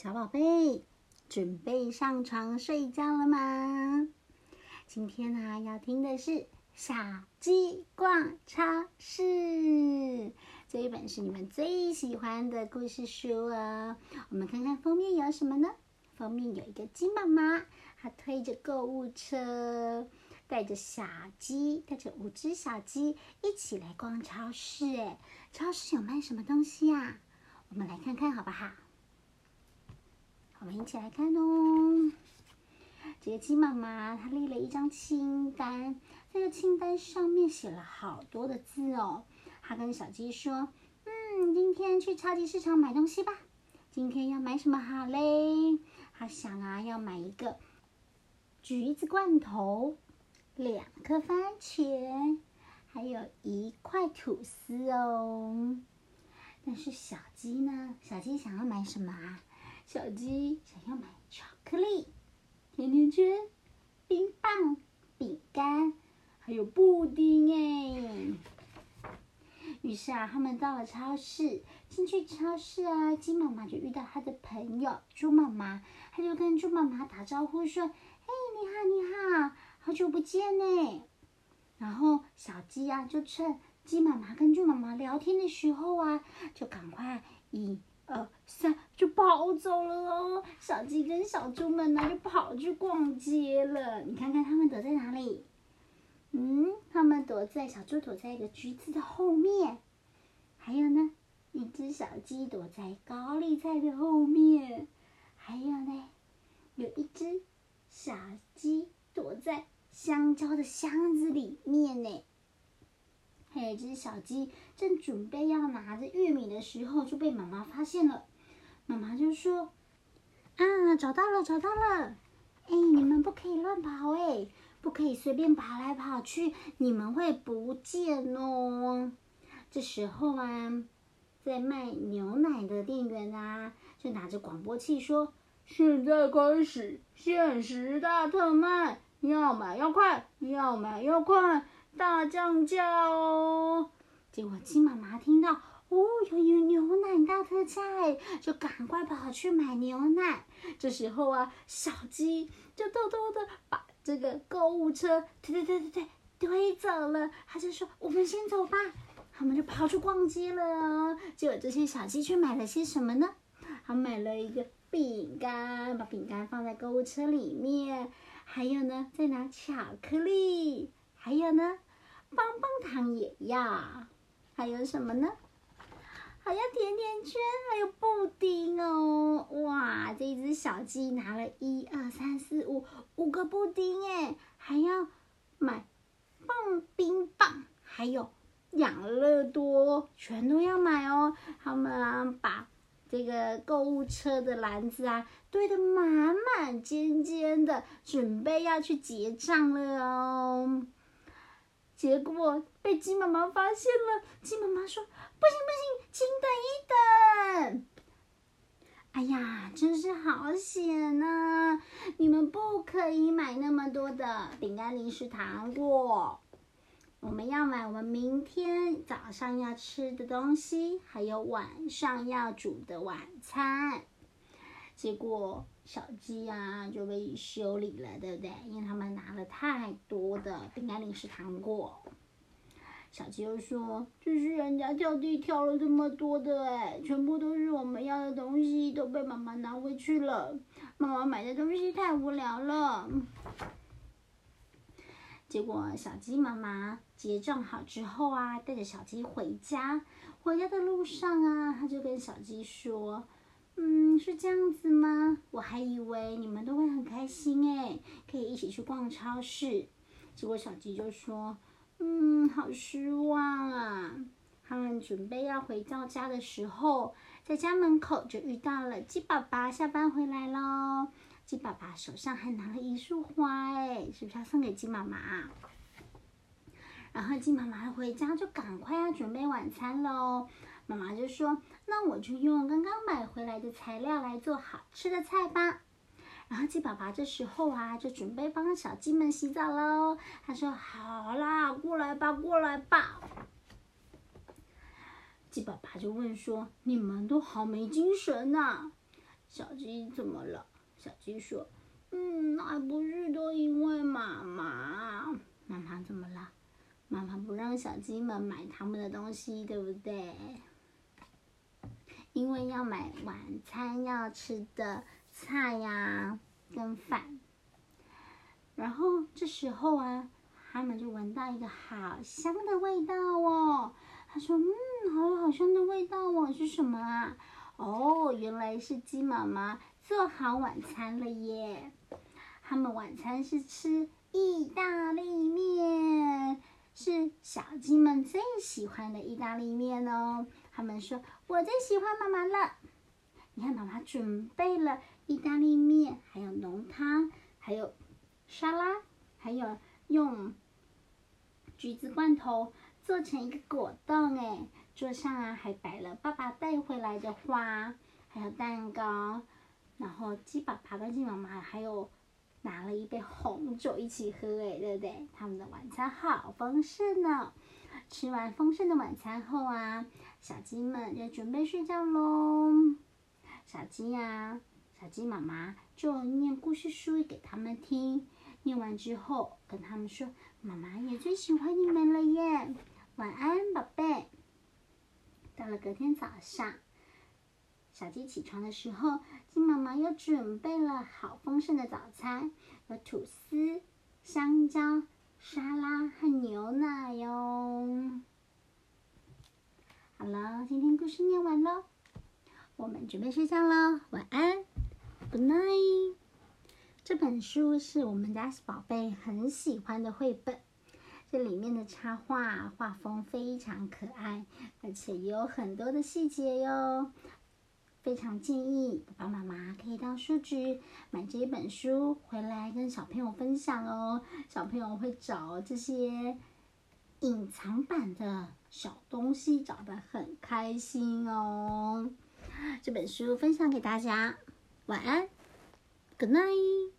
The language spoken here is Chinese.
小宝贝，准备上床睡觉了吗？今天呢，要听的是《小鸡逛超市》这一本是你们最喜欢的故事书哦。我们看看封面有什么呢？封面有一个鸡妈妈，她推着购物车，带着小鸡，带着五只小鸡一起来逛超市。哎，超市有卖什么东西呀？我们来看看好不好？我们一起来看哦。这个鸡妈妈她列了一张清单，这个清单上面写了好多的字哦。她跟小鸡说：“嗯，今天去超级市场买东西吧。今天要买什么好嘞？”她想啊，要买一个橘子罐头，两颗番茄，还有一块吐司哦。但是小鸡呢？小鸡想要买什么啊？小鸡想要买巧克力、甜甜圈、冰棒、饼干，还有布丁哎。于是啊，他们到了超市。进去超市啊，鸡妈妈就遇到他的朋友猪妈妈，他就跟猪妈妈打招呼说：“嘿，你好，你好，好久不见呢。”然后小鸡啊，就趁鸡妈妈跟猪妈妈聊天的时候啊，就赶快以。呃，三就跑走了哦。小鸡跟小猪们呢，就跑去逛街了。你看看他们躲在哪里？嗯，他们躲在小猪躲在一个橘子的后面，还有呢，一只小鸡躲在高丽菜的后面，还有呢，有一只小鸡躲在香蕉的箱子里面呢。还有一只小鸡正准备要拿着玉米的时候，就被妈妈发现了。妈妈就说：“啊，找到了，找到了！哎，你们不可以乱跑哎，不可以随便跑来跑去，你们会不见哦。”这时候啊，在卖牛奶的店员啊，就拿着广播器说：“现在开始限时大特卖，要买要快，要买要快。”大降价哦！结果鸡妈妈听到哦，有有牛奶大特价哎，就赶快跑去买牛奶。这时候啊，小鸡就偷偷的把这个购物车推推推推推推走了。他就说：“我们先走吧。”他们就跑去逛街了。结果这些小鸡去买了些什么呢？他买了一个饼干，把饼干放在购物车里面。还有呢，再拿巧克力。还有呢？棒棒糖也要，还有什么呢？还要甜甜圈，还有布丁哦！哇，这只小鸡拿了一二三四五五个布丁哎，还要买棒冰棒，还有养乐多，全都要买哦。他们啊，把这个购物车的篮子啊堆得满满尖尖的，准备要去结账了哦。结果被鸡妈妈发现了。鸡妈妈说：“不行不行，请等一等。”哎呀，真是好险呐！你们不可以买那么多的饼干、零食、糖果。我们要买我们明天早上要吃的东西，还有晚上要煮的晚餐。结果小鸡啊就被修理了，对不对？因为他们拿了太多的饼干、零食、糖果。小鸡又说：“这是人家跳地跳了这么多的，哎，全部都是我们要的东西，都被妈妈拿回去了。妈妈买的东西太无聊了。”结果小鸡妈妈结账好之后啊，带着小鸡回家。回家的路上啊，他就跟小鸡说。嗯，是这样子吗？我还以为你们都会很开心哎，可以一起去逛超市。结果小鸡就说：“嗯，好失望啊。”他们准备要回到家的时候，在家门口就遇到了鸡爸爸下班回来喽。鸡爸爸手上还拿了一束花哎，是不是要送给鸡妈妈？然后鸡妈妈回家就赶快要准备晚餐喽。妈妈就说：“那我就用刚刚买回来的材料来做好吃的菜吧。”然后鸡爸爸这时候啊，就准备帮小鸡们洗澡喽。他说：“好啦，过来吧，过来吧。”鸡爸爸就问说：“你们都好没精神呐？”小鸡怎么了？小鸡说：“嗯，那不是都因为妈妈。妈妈怎么了？妈妈不让小鸡们买他们的东西，对不对？因为要买晚餐要吃的菜呀，跟饭。然后这时候啊，他们就闻到一个好香的味道哦。他说：‘嗯，好好香的味道哦，是什么啊？’哦，原来是鸡妈妈做好晚餐了耶！他们晚餐是吃意大利面，是小鸡们最喜欢的意大利面哦。他们说：“我最喜欢妈妈了。”你看，妈妈准备了意大利面，还有浓汤，还有沙拉，还有用橘子罐头做成一个果冻哎。桌上啊，还摆了爸爸带回来的花，还有蛋糕。然后鸡爸爸跟鸡妈妈还有拿了一杯红酒一起喝，哎，对不对？他们的晚餐好丰盛呢。吃完丰盛的晚餐后啊，小鸡们要准备睡觉喽。小鸡呀，小鸡妈妈就念故事书给他们听。念完之后，跟他们说：“妈妈也最喜欢你们了耶，晚安，宝贝。”到了隔天早上，小鸡起床的时候，鸡妈妈又准备了好丰盛的早餐，有吐司、香蕉、沙拉和牛奶哟。好了，今天故事念完了，我们准备睡觉了，晚安，Good night。这本书是我们家宝贝很喜欢的绘本。这里面的插画画风非常可爱，而且也有很多的细节哟。非常建议爸爸妈妈可以到书局买这一本书回来跟小朋友分享哦。小朋友会找这些隐藏版的小东西，找得很开心哦。这本书分享给大家，晚安，Good night。